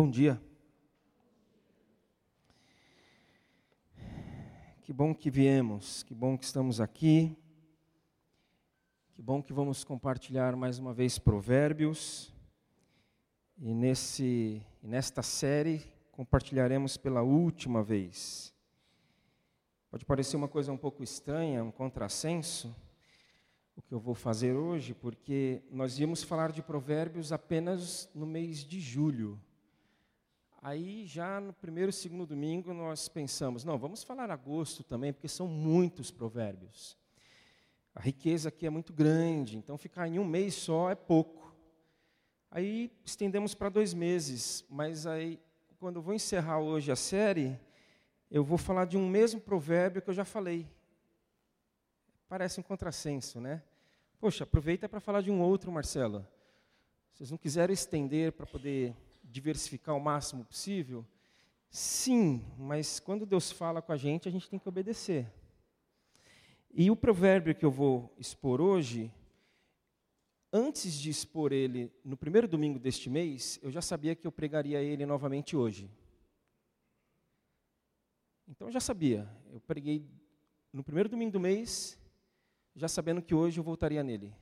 Bom dia. Que bom que viemos, que bom que estamos aqui. Que bom que vamos compartilhar mais uma vez Provérbios. E nesse, nesta série compartilharemos pela última vez. Pode parecer uma coisa um pouco estranha, um contrassenso, o que eu vou fazer hoje, porque nós íamos falar de Provérbios apenas no mês de julho. Aí, já no primeiro e segundo domingo, nós pensamos: não, vamos falar agosto também, porque são muitos provérbios. A riqueza aqui é muito grande, então ficar em um mês só é pouco. Aí estendemos para dois meses, mas aí, quando eu vou encerrar hoje a série, eu vou falar de um mesmo provérbio que eu já falei. Parece um contrassenso, né? Poxa, aproveita para falar de um outro, Marcelo. Vocês não quiseram estender para poder diversificar o máximo possível? Sim, mas quando Deus fala com a gente, a gente tem que obedecer. E o provérbio que eu vou expor hoje, antes de expor ele no primeiro domingo deste mês, eu já sabia que eu pregaria ele novamente hoje. Então eu já sabia, eu preguei no primeiro domingo do mês, já sabendo que hoje eu voltaria nele.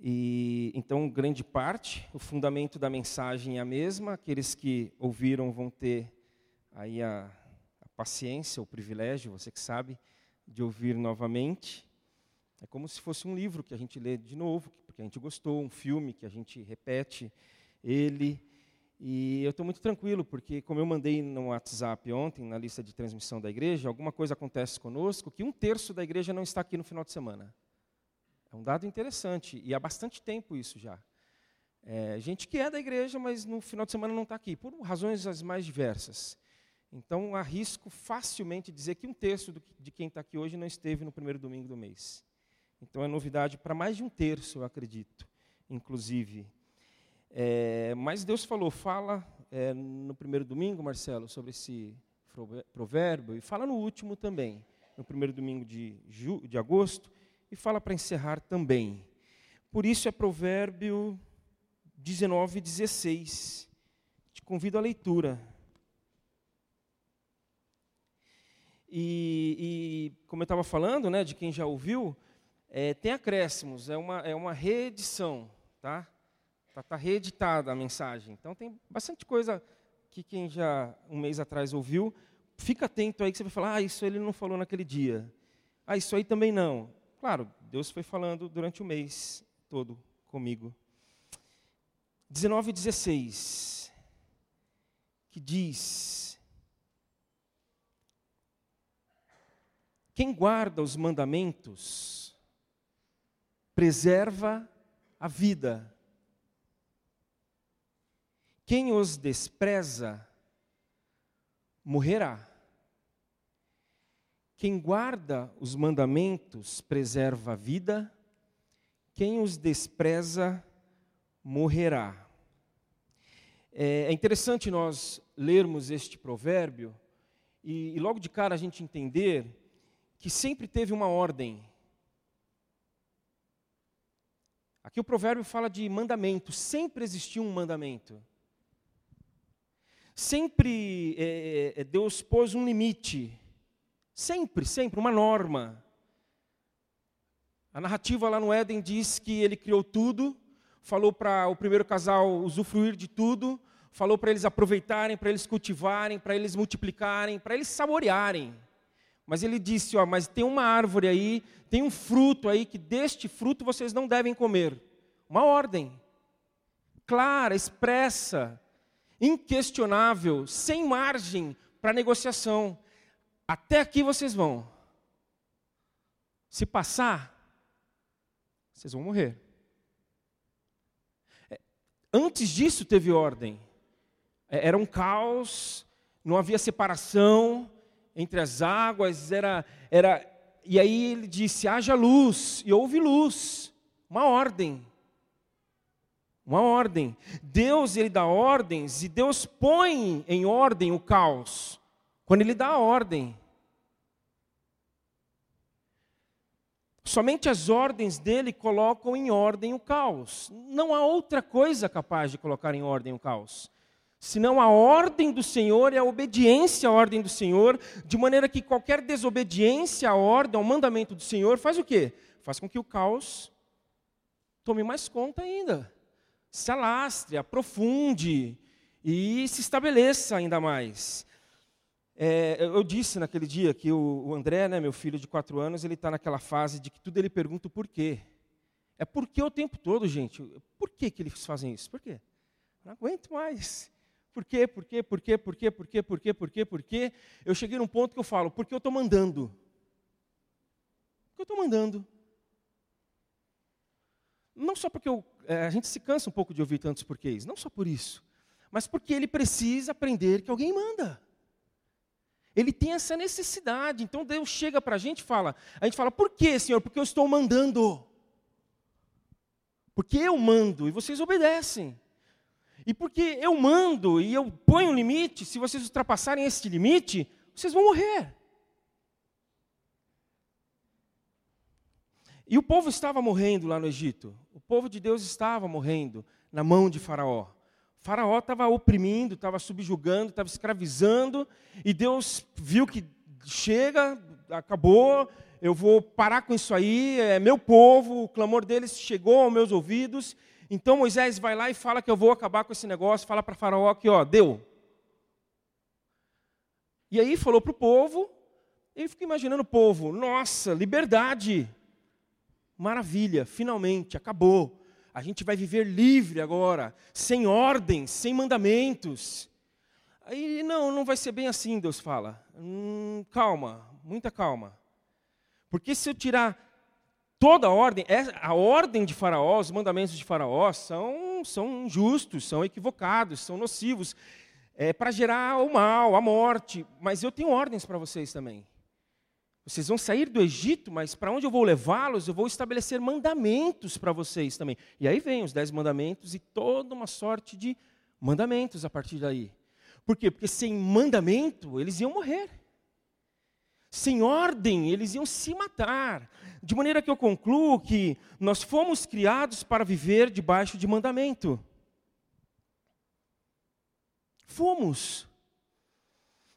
E então, grande parte, o fundamento da mensagem é a mesma. Aqueles que ouviram vão ter aí a, a paciência, o privilégio, você que sabe, de ouvir novamente. É como se fosse um livro que a gente lê de novo, porque a gente gostou, um filme que a gente repete ele. E eu estou muito tranquilo, porque como eu mandei no WhatsApp ontem, na lista de transmissão da igreja, alguma coisa acontece conosco que um terço da igreja não está aqui no final de semana. É um dado interessante, e há bastante tempo isso já. É, gente que é da igreja, mas no final de semana não está aqui, por razões as mais diversas. Então, arrisco facilmente dizer que um terço do, de quem está aqui hoje não esteve no primeiro domingo do mês. Então, é novidade para mais de um terço, eu acredito, inclusive. É, mas Deus falou, fala é, no primeiro domingo, Marcelo, sobre esse provérbio, e fala no último também, no primeiro domingo de, de agosto, e fala para encerrar também. Por isso é Provérbio 19, 16. Te convido à leitura. E, e como eu estava falando, né, de quem já ouviu, é, tem acréscimos, é uma, é uma reedição, tá? Está tá reeditada a mensagem. Então tem bastante coisa que quem já um mês atrás ouviu, fica atento aí que você vai falar, ah, isso ele não falou naquele dia. Ah, isso aí também não. Claro, Deus foi falando durante o mês todo comigo. 19 e 16, que diz: Quem guarda os mandamentos preserva a vida. Quem os despreza morrerá. Quem guarda os mandamentos preserva a vida, quem os despreza morrerá. É, é interessante nós lermos este provérbio e, e logo de cara a gente entender que sempre teve uma ordem. Aqui o provérbio fala de mandamento, sempre existiu um mandamento. Sempre é, é Deus pôs um limite Sempre, sempre, uma norma. A narrativa lá no Éden diz que ele criou tudo, falou para o primeiro casal usufruir de tudo, falou para eles aproveitarem, para eles cultivarem, para eles multiplicarem, para eles saborearem. Mas ele disse: ó, mas tem uma árvore aí, tem um fruto aí que deste fruto vocês não devem comer. Uma ordem clara, expressa, inquestionável, sem margem para negociação. Até aqui vocês vão. Se passar, vocês vão morrer. É, antes disso teve ordem. É, era um caos, não havia separação entre as águas, era, era e aí ele disse: haja luz, e houve luz, uma ordem. Uma ordem. Deus ele dá ordens e Deus põe em ordem o caos. Quando ele dá a ordem. Somente as ordens dele colocam em ordem o caos. Não há outra coisa capaz de colocar em ordem o caos. Senão a ordem do Senhor é a obediência à ordem do Senhor, de maneira que qualquer desobediência à ordem, ao mandamento do Senhor, faz o quê? Faz com que o caos tome mais conta ainda, se alastre, aprofunde e se estabeleça ainda mais. É, eu disse naquele dia que o, o André, né, meu filho de quatro anos, ele está naquela fase de que tudo ele pergunta o porquê. É por que o tempo todo, gente? Por que, que eles fazem isso? Por quê? Não aguento mais. Por quê? Por quê? Por quê? Por quê? Por quê? Por quê? Por quê? Por quê? Eu cheguei num ponto que eu falo, porque eu estou mandando. Porque eu estou mandando. Não só porque eu, é, a gente se cansa um pouco de ouvir tantos porquês, não só por isso, mas porque ele precisa aprender que alguém manda. Ele tem essa necessidade. Então Deus chega para a gente e fala: a gente fala, por que, Senhor? Porque eu estou mandando. Porque eu mando e vocês obedecem. E porque eu mando e eu ponho um limite, se vocês ultrapassarem esse limite, vocês vão morrer. E o povo estava morrendo lá no Egito. O povo de Deus estava morrendo na mão de Faraó. Faraó estava oprimindo, estava subjugando, estava escravizando, e Deus viu que chega, acabou, eu vou parar com isso aí, é meu povo, o clamor deles chegou aos meus ouvidos. Então Moisés vai lá e fala que eu vou acabar com esse negócio, fala para Faraó que, ó, deu. E aí falou para o povo, e fica imaginando o povo, nossa, liberdade, maravilha, finalmente, acabou a gente vai viver livre agora, sem ordens, sem mandamentos. Aí, não, não vai ser bem assim, Deus fala. Hum, calma, muita calma. Porque se eu tirar toda a ordem, é, a ordem de Faraó, os mandamentos de Faraó são, são injustos, são equivocados, são nocivos, é para gerar o mal, a morte. Mas eu tenho ordens para vocês também. Vocês vão sair do Egito, mas para onde eu vou levá-los? Eu vou estabelecer mandamentos para vocês também. E aí vem os dez mandamentos e toda uma sorte de mandamentos a partir daí. Por quê? Porque sem mandamento eles iam morrer. Sem ordem eles iam se matar. De maneira que eu concluo que nós fomos criados para viver debaixo de mandamento. Fomos.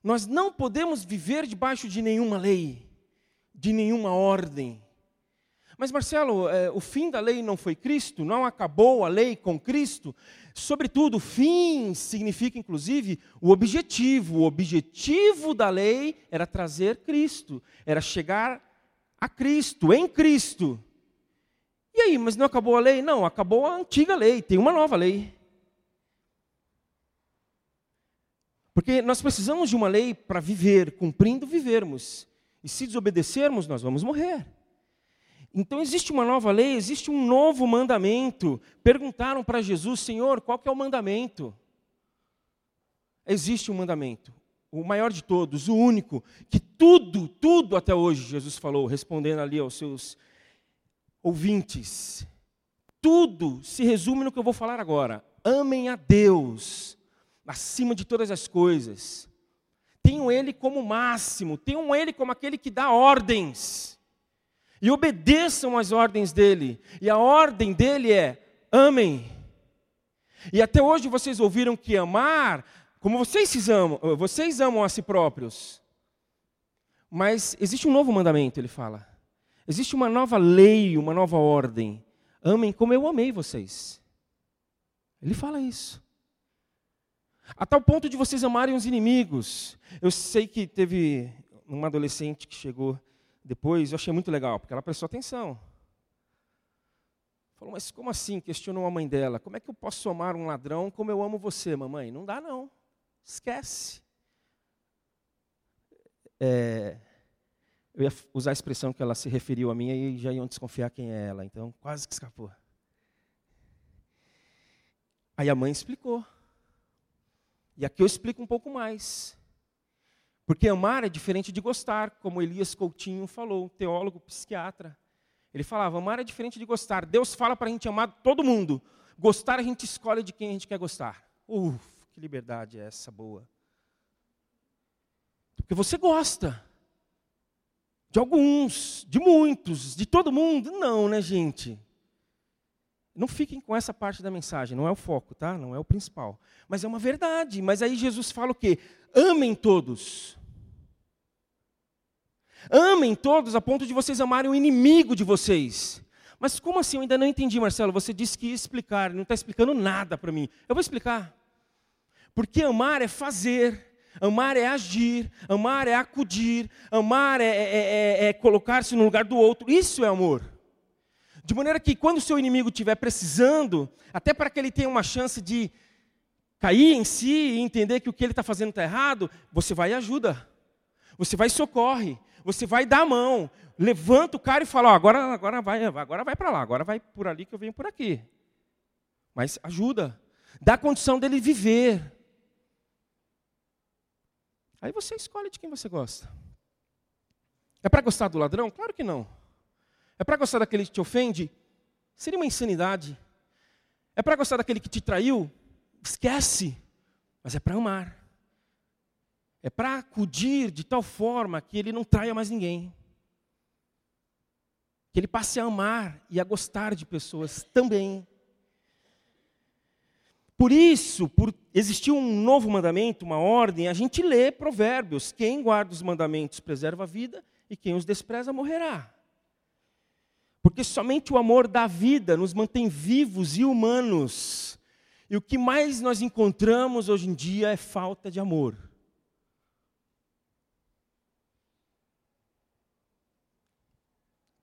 Nós não podemos viver debaixo de nenhuma lei de nenhuma ordem. Mas, Marcelo, é, o fim da lei não foi Cristo? Não acabou a lei com Cristo? Sobretudo, fim significa, inclusive, o objetivo. O objetivo da lei era trazer Cristo, era chegar a Cristo, em Cristo. E aí, mas não acabou a lei? Não, acabou a antiga lei, tem uma nova lei. Porque nós precisamos de uma lei para viver, cumprindo, vivermos. E se desobedecermos, nós vamos morrer. Então existe uma nova lei, existe um novo mandamento. Perguntaram para Jesus, Senhor, qual que é o mandamento? Existe um mandamento, o maior de todos, o único, que tudo, tudo até hoje, Jesus falou, respondendo ali aos seus ouvintes, tudo se resume no que eu vou falar agora. Amem a Deus acima de todas as coisas tenham Ele como máximo, tenham Ele como aquele que dá ordens. E obedeçam às ordens dele. E a ordem dele é: amem. E até hoje vocês ouviram que amar, como vocês se amam, vocês amam a si próprios. Mas existe um novo mandamento, ele fala. Existe uma nova lei, uma nova ordem. Amem como eu amei vocês. Ele fala isso. A tal ponto de vocês amarem os inimigos. Eu sei que teve uma adolescente que chegou depois, eu achei muito legal, porque ela prestou atenção. Falou, mas como assim? Questionou a mãe dela. Como é que eu posso amar um ladrão como eu amo você, mamãe? Não dá, não. Esquece. É, eu ia usar a expressão que ela se referiu a mim e já iam desconfiar quem é ela, então quase que escapou. Aí a mãe explicou. E aqui eu explico um pouco mais. Porque amar é diferente de gostar, como Elias Coutinho falou, teólogo, psiquiatra. Ele falava: amar é diferente de gostar. Deus fala para a gente amar todo mundo. Gostar, a gente escolhe de quem a gente quer gostar. Uf, que liberdade é essa boa. Porque você gosta. De alguns, de muitos, de todo mundo? Não, né, gente? Não fiquem com essa parte da mensagem, não é o foco, tá? Não é o principal. Mas é uma verdade. Mas aí Jesus fala o quê? Amem todos. Amem todos a ponto de vocês amarem o inimigo de vocês. Mas como assim? Eu ainda não entendi, Marcelo. Você disse que ia explicar, não está explicando nada para mim. Eu vou explicar. Porque amar é fazer, amar é agir, amar é acudir, amar é, é, é, é colocar-se no lugar do outro. Isso é amor. De maneira que quando o seu inimigo estiver precisando, até para que ele tenha uma chance de cair em si e entender que o que ele está fazendo está errado, você vai e ajuda. Você vai e socorre. Você vai dar a mão. Levanta o cara e fala, agora, agora vai, agora vai para lá, agora vai por ali que eu venho por aqui. Mas ajuda. Dá a condição dele viver. Aí você escolhe de quem você gosta. É para gostar do ladrão? Claro que não. É para gostar daquele que te ofende? Seria uma insanidade. É para gostar daquele que te traiu? Esquece. Mas é para amar. É para acudir de tal forma que ele não traia mais ninguém. Que ele passe a amar e a gostar de pessoas também. Por isso, por existir um novo mandamento, uma ordem, a gente lê provérbios. Quem guarda os mandamentos preserva a vida e quem os despreza morrerá. Porque somente o amor da vida nos mantém vivos e humanos. E o que mais nós encontramos hoje em dia é falta de amor.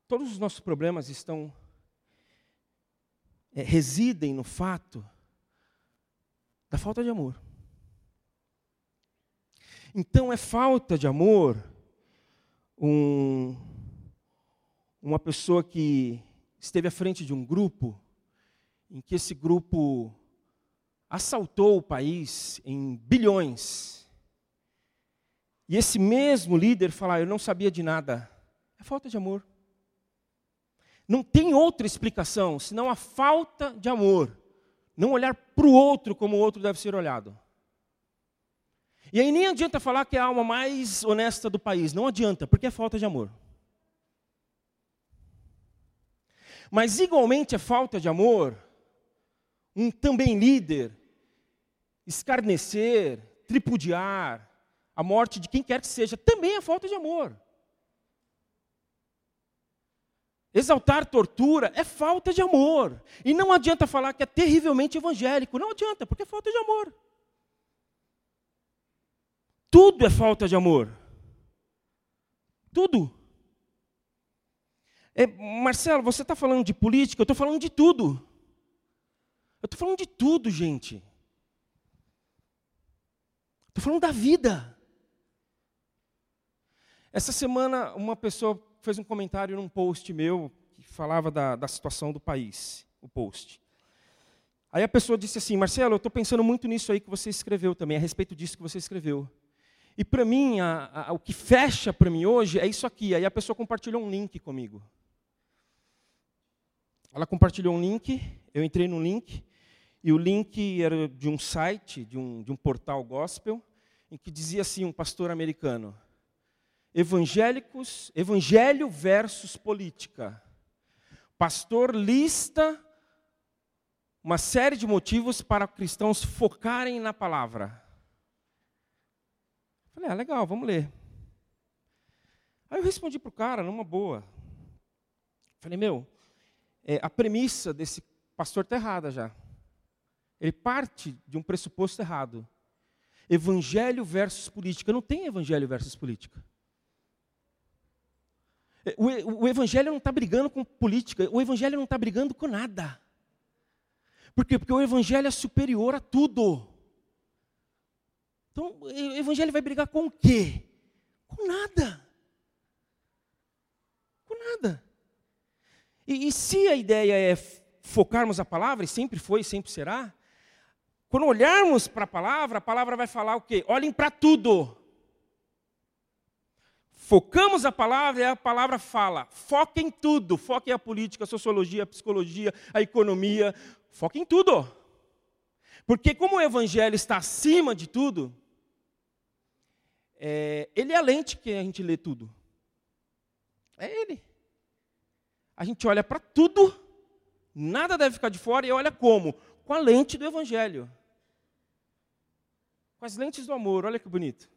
Todos os nossos problemas estão é, residem no fato da falta de amor. Então é falta de amor um, uma pessoa que esteve à frente de um grupo, em que esse grupo assaltou o país em bilhões. E esse mesmo líder falar, eu não sabia de nada. É falta de amor. Não tem outra explicação senão a falta de amor. Não olhar para o outro como o outro deve ser olhado. E aí nem adianta falar que é a alma mais honesta do país. Não adianta, porque é falta de amor. Mas igualmente é falta de amor um também líder escarnecer, tripudiar a morte de quem quer que seja, também é falta de amor. Exaltar tortura é falta de amor. E não adianta falar que é terrivelmente evangélico. Não adianta, porque é falta de amor. Tudo é falta de amor. Tudo. É, Marcelo, você está falando de política, eu estou falando de tudo. Eu estou falando de tudo, gente. Estou falando da vida. Essa semana, uma pessoa fez um comentário num post meu que falava da, da situação do país, o post. Aí a pessoa disse assim, Marcelo, eu estou pensando muito nisso aí que você escreveu também, a respeito disso que você escreveu. E para mim, a, a, o que fecha para mim hoje é isso aqui. Aí a pessoa compartilhou um link comigo. Ela compartilhou um link, eu entrei no link, e o link era de um site, de um, de um portal gospel, em que dizia assim, um pastor americano, evangélicos, evangelho versus política. Pastor lista uma série de motivos para cristãos focarem na palavra. Falei, ah, legal, vamos ler. Aí eu respondi para o cara, numa boa. Falei, meu, é, a premissa desse pastor está errada já. Ele parte de um pressuposto errado. Evangelho versus política. Não tem evangelho versus política. É, o, o evangelho não está brigando com política. O evangelho não está brigando com nada. Por quê? Porque o evangelho é superior a tudo. Então, o evangelho vai brigar com o quê? Com nada. Com nada. E, e se a ideia é focarmos a palavra, e sempre foi sempre será, quando olharmos para a palavra, a palavra vai falar o quê? Olhem para tudo. Focamos a palavra e a palavra fala. Foque em tudo. Foque a política, a sociologia, a psicologia, a economia. Foque em tudo. Porque como o evangelho está acima de tudo, é, ele é a lente que a gente lê tudo. É Ele. A gente olha para tudo, nada deve ficar de fora, e olha como? Com a lente do Evangelho. Com as lentes do amor, olha que bonito.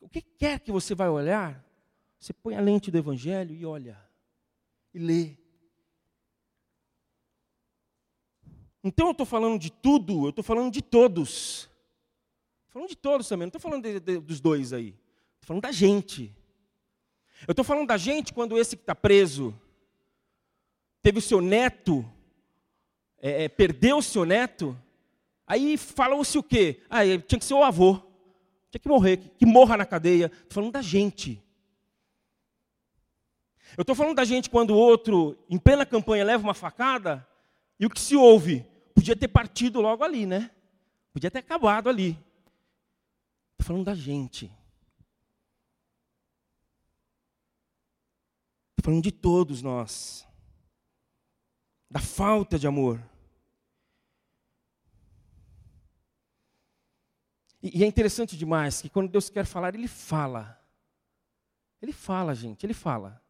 O que quer que você vai olhar, você põe a lente do Evangelho e olha, e lê. Então eu estou falando de tudo, eu estou falando de todos. Estou falando de todos também, não estou falando de, de, dos dois aí. Estou falando da gente. Eu estou falando da gente quando esse que está preso teve o seu neto, é, é, perdeu o seu neto, aí falam-se o quê? Ah, tinha que ser o avô. Tinha que morrer, que, que morra na cadeia. Estou falando da gente. Eu estou falando da gente quando o outro, em plena campanha, leva uma facada, e o que se ouve? Podia ter partido logo ali, né? Podia ter acabado ali. Estou falando da gente. Estou falando de todos nós. Da falta de amor. E, e é interessante demais que quando Deus quer falar, Ele fala. Ele fala, gente, Ele fala.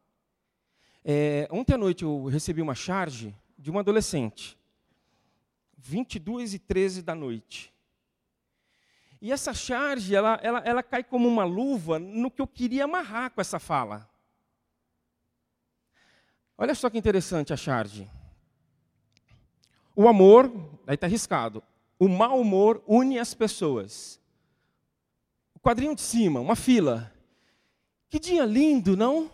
É, ontem à noite eu recebi uma charge de uma adolescente, 22 e 13 da noite. E essa charge, ela, ela, ela cai como uma luva no que eu queria amarrar com essa fala. Olha só que interessante a charge. O amor, aí está arriscado. O mau humor une as pessoas. O quadrinho de cima, uma fila. Que dia lindo, não?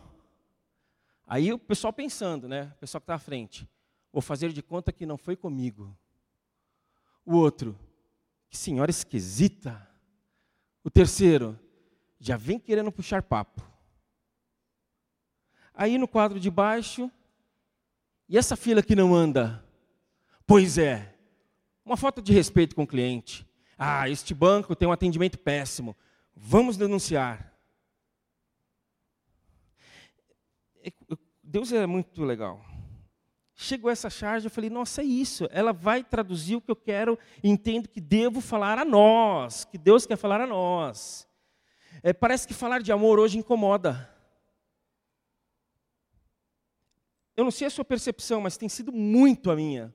Aí o pessoal pensando, né? O pessoal que está à frente. Vou fazer de conta que não foi comigo. O outro, que senhora esquisita. O terceiro, já vem querendo puxar papo. Aí no quadro de baixo, e essa fila que não anda? Pois é, uma falta de respeito com o cliente. Ah, este banco tem um atendimento péssimo. Vamos denunciar. É, Deus é muito legal. Chegou essa charge, eu falei, nossa, é isso. Ela vai traduzir o que eu quero entendo que devo falar a nós, que Deus quer falar a nós. É, parece que falar de amor hoje incomoda. Eu não sei a sua percepção, mas tem sido muito a minha.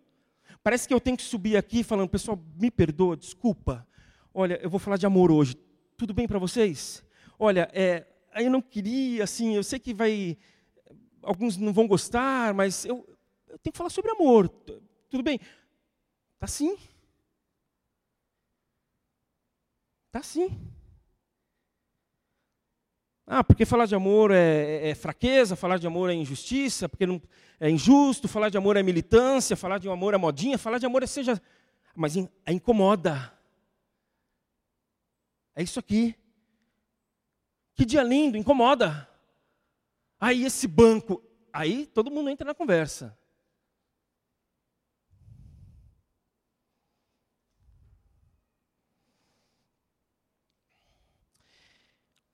Parece que eu tenho que subir aqui falando, pessoal, me perdoa, desculpa. Olha, eu vou falar de amor hoje. Tudo bem para vocês? Olha, é, eu não queria, assim, eu sei que vai. Alguns não vão gostar, mas eu, eu tenho que falar sobre amor. Tudo bem? Tá sim. Tá sim. Ah, porque falar de amor é, é, é, fraqueza, falar de amor é injustiça, porque não, é injusto, falar de amor é militância, falar de amor é modinha, falar de amor é seja. Mas é incomoda. É isso aqui. Que dia lindo, incomoda. Aí esse banco, aí todo mundo entra na conversa.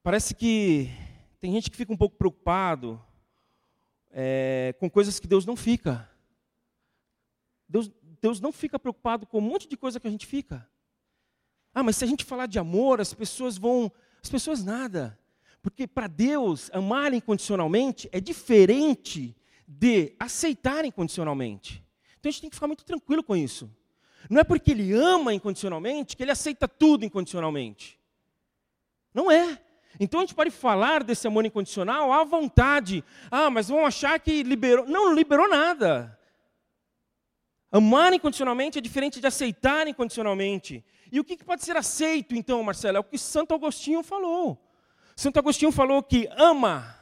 Parece que tem gente que fica um pouco preocupado é, com coisas que Deus não fica. Deus, Deus não fica preocupado com um monte de coisa que a gente fica. Ah, mas se a gente falar de amor, as pessoas vão. As pessoas nada. Porque para Deus, amar incondicionalmente é diferente de aceitar incondicionalmente. Então a gente tem que ficar muito tranquilo com isso. Não é porque ele ama incondicionalmente que ele aceita tudo incondicionalmente. Não é. Então a gente pode falar desse amor incondicional à vontade. Ah, mas vão achar que liberou. Não, não liberou nada. Amar incondicionalmente é diferente de aceitar incondicionalmente. E o que pode ser aceito, então, Marcelo? É o que Santo Agostinho falou. Santo Agostinho falou que ama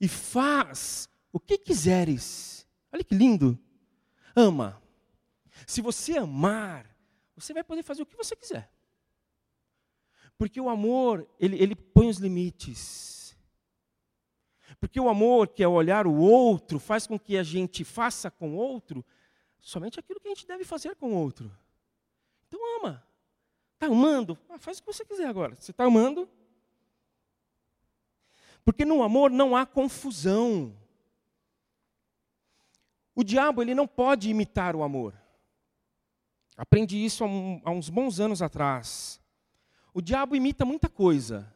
e faz o que quiseres. Olha que lindo. Ama. Se você amar, você vai poder fazer o que você quiser. Porque o amor, ele, ele põe os limites. Porque o amor, que é olhar o outro, faz com que a gente faça com o outro somente aquilo que a gente deve fazer com o outro. Então ama. Está amando? Ah, faz o que você quiser agora. Você está amando? Porque no amor não há confusão. O diabo ele não pode imitar o amor. Aprendi isso há, há uns bons anos atrás. O diabo imita muita coisa.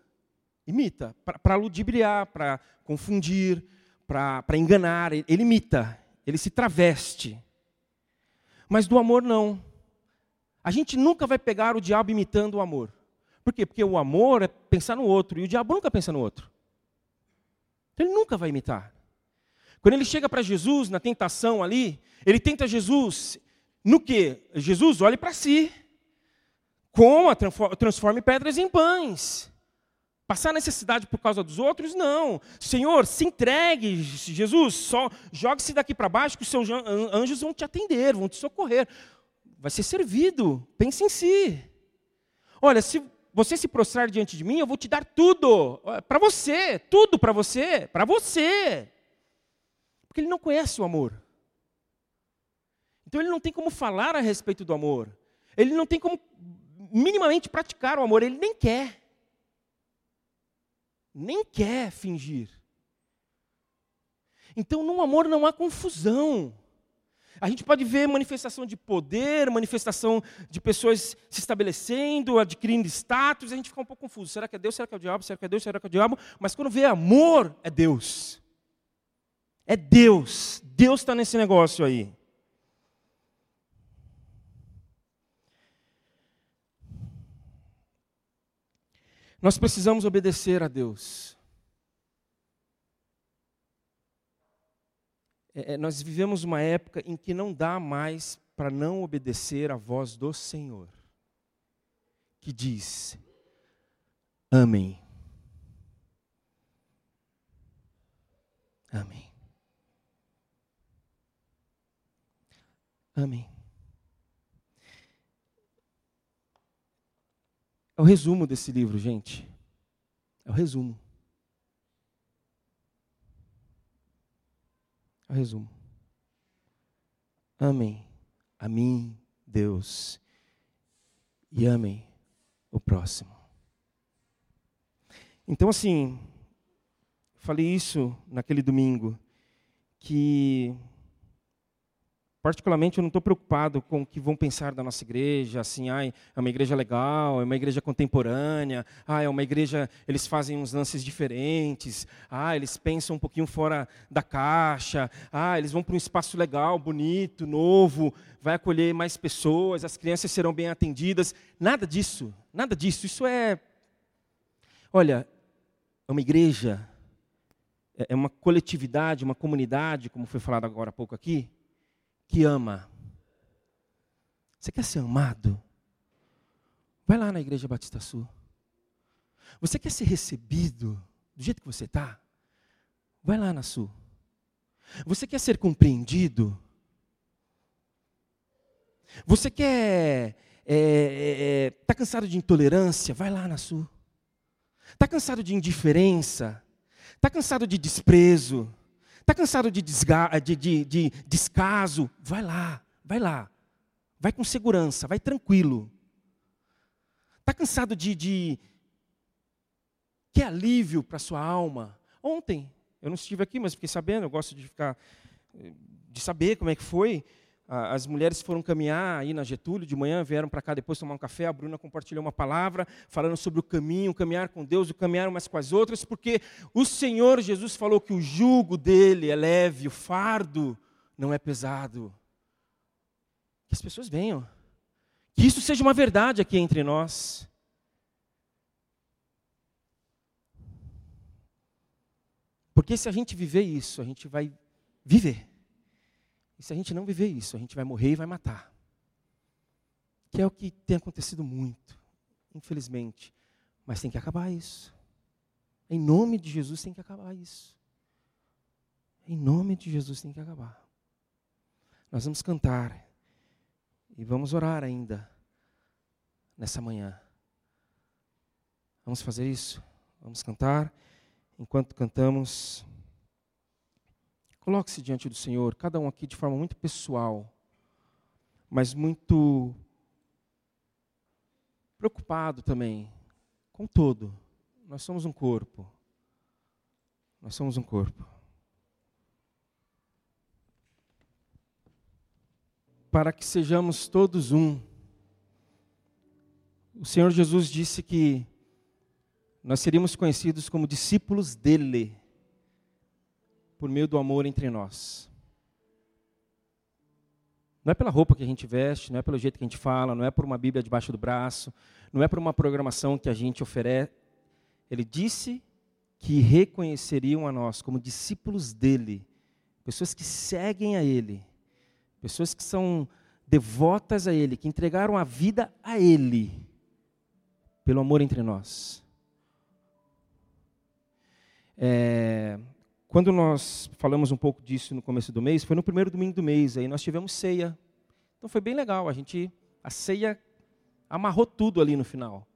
imita, para ludibriar, para confundir, para enganar, ele imita, ele se traveste. Mas do amor não. A gente nunca vai pegar o diabo imitando o amor. Por quê? Porque o amor é pensar no outro, e o diabo nunca pensa no outro. Então ele nunca vai imitar. Quando ele chega para Jesus na tentação ali, ele tenta Jesus no que? Jesus olhe para si. Coma, transforme pedras em pães. Passar necessidade por causa dos outros? Não. Senhor, se entregue, Jesus, só jogue-se daqui para baixo que os seus anjos vão te atender, vão te socorrer. Vai ser servido. Pense em si. Olha, se você se prostrar diante de mim, eu vou te dar tudo. Para você, tudo para você, para você. Porque ele não conhece o amor. Então ele não tem como falar a respeito do amor. Ele não tem como minimamente praticar o amor, ele nem quer. Nem quer fingir. Então no amor não há confusão. A gente pode ver manifestação de poder, manifestação de pessoas se estabelecendo, adquirindo status, a gente fica um pouco confuso. Será que é Deus? Será que é o diabo? Será que é Deus? Será que é o diabo? Mas quando vê amor, é Deus. É Deus. Deus está nesse negócio aí. Nós precisamos obedecer a Deus. É, é, nós vivemos uma época em que não dá mais para não obedecer a voz do Senhor, que diz: Amém. Amém. Amém. É o resumo desse livro, gente. É o resumo. É o resumo. Amém a mim, Deus, e amem o próximo. Então, assim, falei isso naquele domingo, que Particularmente, eu não estou preocupado com o que vão pensar da nossa igreja, assim, ah, é uma igreja legal, é uma igreja contemporânea, ah, é uma igreja, eles fazem uns lances diferentes, ah, eles pensam um pouquinho fora da caixa, ah, eles vão para um espaço legal, bonito, novo, vai acolher mais pessoas, as crianças serão bem atendidas. Nada disso, nada disso. Isso é. Olha, é uma igreja, é, é uma coletividade, uma comunidade, como foi falado agora há pouco aqui, que ama. Você quer ser amado? Vai lá na Igreja Batista Sul. Você quer ser recebido do jeito que você está? Vai lá na Sul. Você quer ser compreendido? Você quer. Está é, é, é tá cansado de intolerância? Vai lá na Sul. Está cansado de indiferença? Está cansado de desprezo? Está cansado de, de, de, de descaso? Vai lá, vai lá. Vai com segurança, vai tranquilo. Está cansado de, de. Quer alívio para sua alma? Ontem, eu não estive aqui, mas fiquei sabendo, eu gosto de ficar. de saber como é que foi. As mulheres foram caminhar aí na Getúlio de manhã, vieram para cá depois tomar um café. A Bruna compartilhou uma palavra falando sobre o caminho, o caminhar com Deus, o caminhar umas com as outras, porque o Senhor Jesus falou que o jugo dele é leve, o fardo não é pesado. Que as pessoas venham, que isso seja uma verdade aqui entre nós. Porque se a gente viver isso, a gente vai viver. E se a gente não viver isso, a gente vai morrer e vai matar. Que é o que tem acontecido muito, infelizmente. Mas tem que acabar isso. Em nome de Jesus tem que acabar isso. Em nome de Jesus tem que acabar. Nós vamos cantar e vamos orar ainda nessa manhã. Vamos fazer isso? Vamos cantar. Enquanto cantamos. Coloque-se diante do Senhor, cada um aqui de forma muito pessoal, mas muito preocupado também com todo. Nós somos um corpo. Nós somos um corpo. Para que sejamos todos um. O Senhor Jesus disse que nós seríamos conhecidos como discípulos dele, por meio do amor entre nós. Não é pela roupa que a gente veste, não é pelo jeito que a gente fala, não é por uma Bíblia debaixo do braço, não é por uma programação que a gente oferece. Ele disse que reconheceriam a nós como discípulos dele, pessoas que seguem a ele, pessoas que são devotas a ele, que entregaram a vida a ele, pelo amor entre nós. É, quando nós falamos um pouco disso no começo do mês, foi no primeiro domingo do mês, aí nós tivemos ceia. Então foi bem legal, a gente, a ceia amarrou tudo ali no final.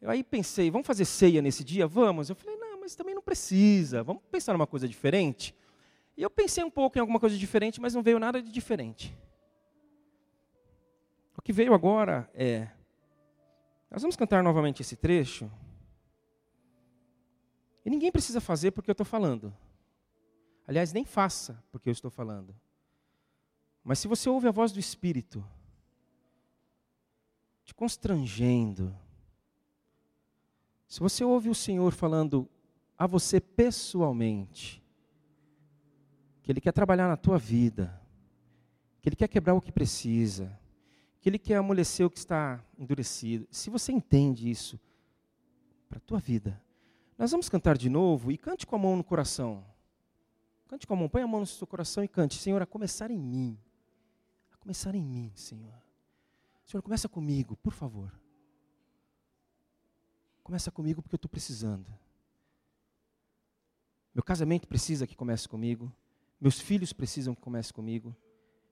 Eu aí pensei, vamos fazer ceia nesse dia? Vamos. Eu falei, não, mas também não precisa, vamos pensar numa coisa diferente. E eu pensei um pouco em alguma coisa diferente, mas não veio nada de diferente. O que veio agora é. Nós vamos cantar novamente esse trecho. E ninguém precisa fazer porque eu estou falando. Aliás, nem faça porque eu estou falando. Mas se você ouve a voz do Espírito, te constrangendo, se você ouve o Senhor falando a você pessoalmente, que Ele quer trabalhar na tua vida, que Ele quer quebrar o que precisa, que Ele quer amolecer o que está endurecido, se você entende isso para a tua vida, nós vamos cantar de novo e cante com a mão no coração. Cante com a mão, põe a mão no seu coração e cante. Senhor, a começar em mim. A começar em mim, Senhor. Senhor, começa comigo, por favor. Começa comigo porque eu estou precisando. Meu casamento precisa que comece comigo. Meus filhos precisam que comece comigo.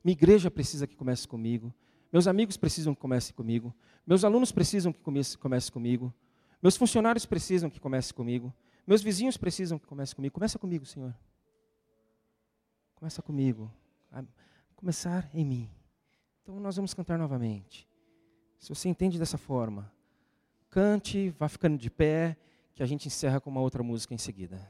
Minha igreja precisa que comece comigo. Meus amigos precisam que comece comigo. Meus alunos precisam que comece, comece comigo. Meus funcionários precisam que comece comigo. Meus vizinhos precisam que comece comigo. Começa comigo, Senhor. Começa comigo. Começar em mim. Então nós vamos cantar novamente. Se você entende dessa forma, cante, vá ficando de pé, que a gente encerra com uma outra música em seguida.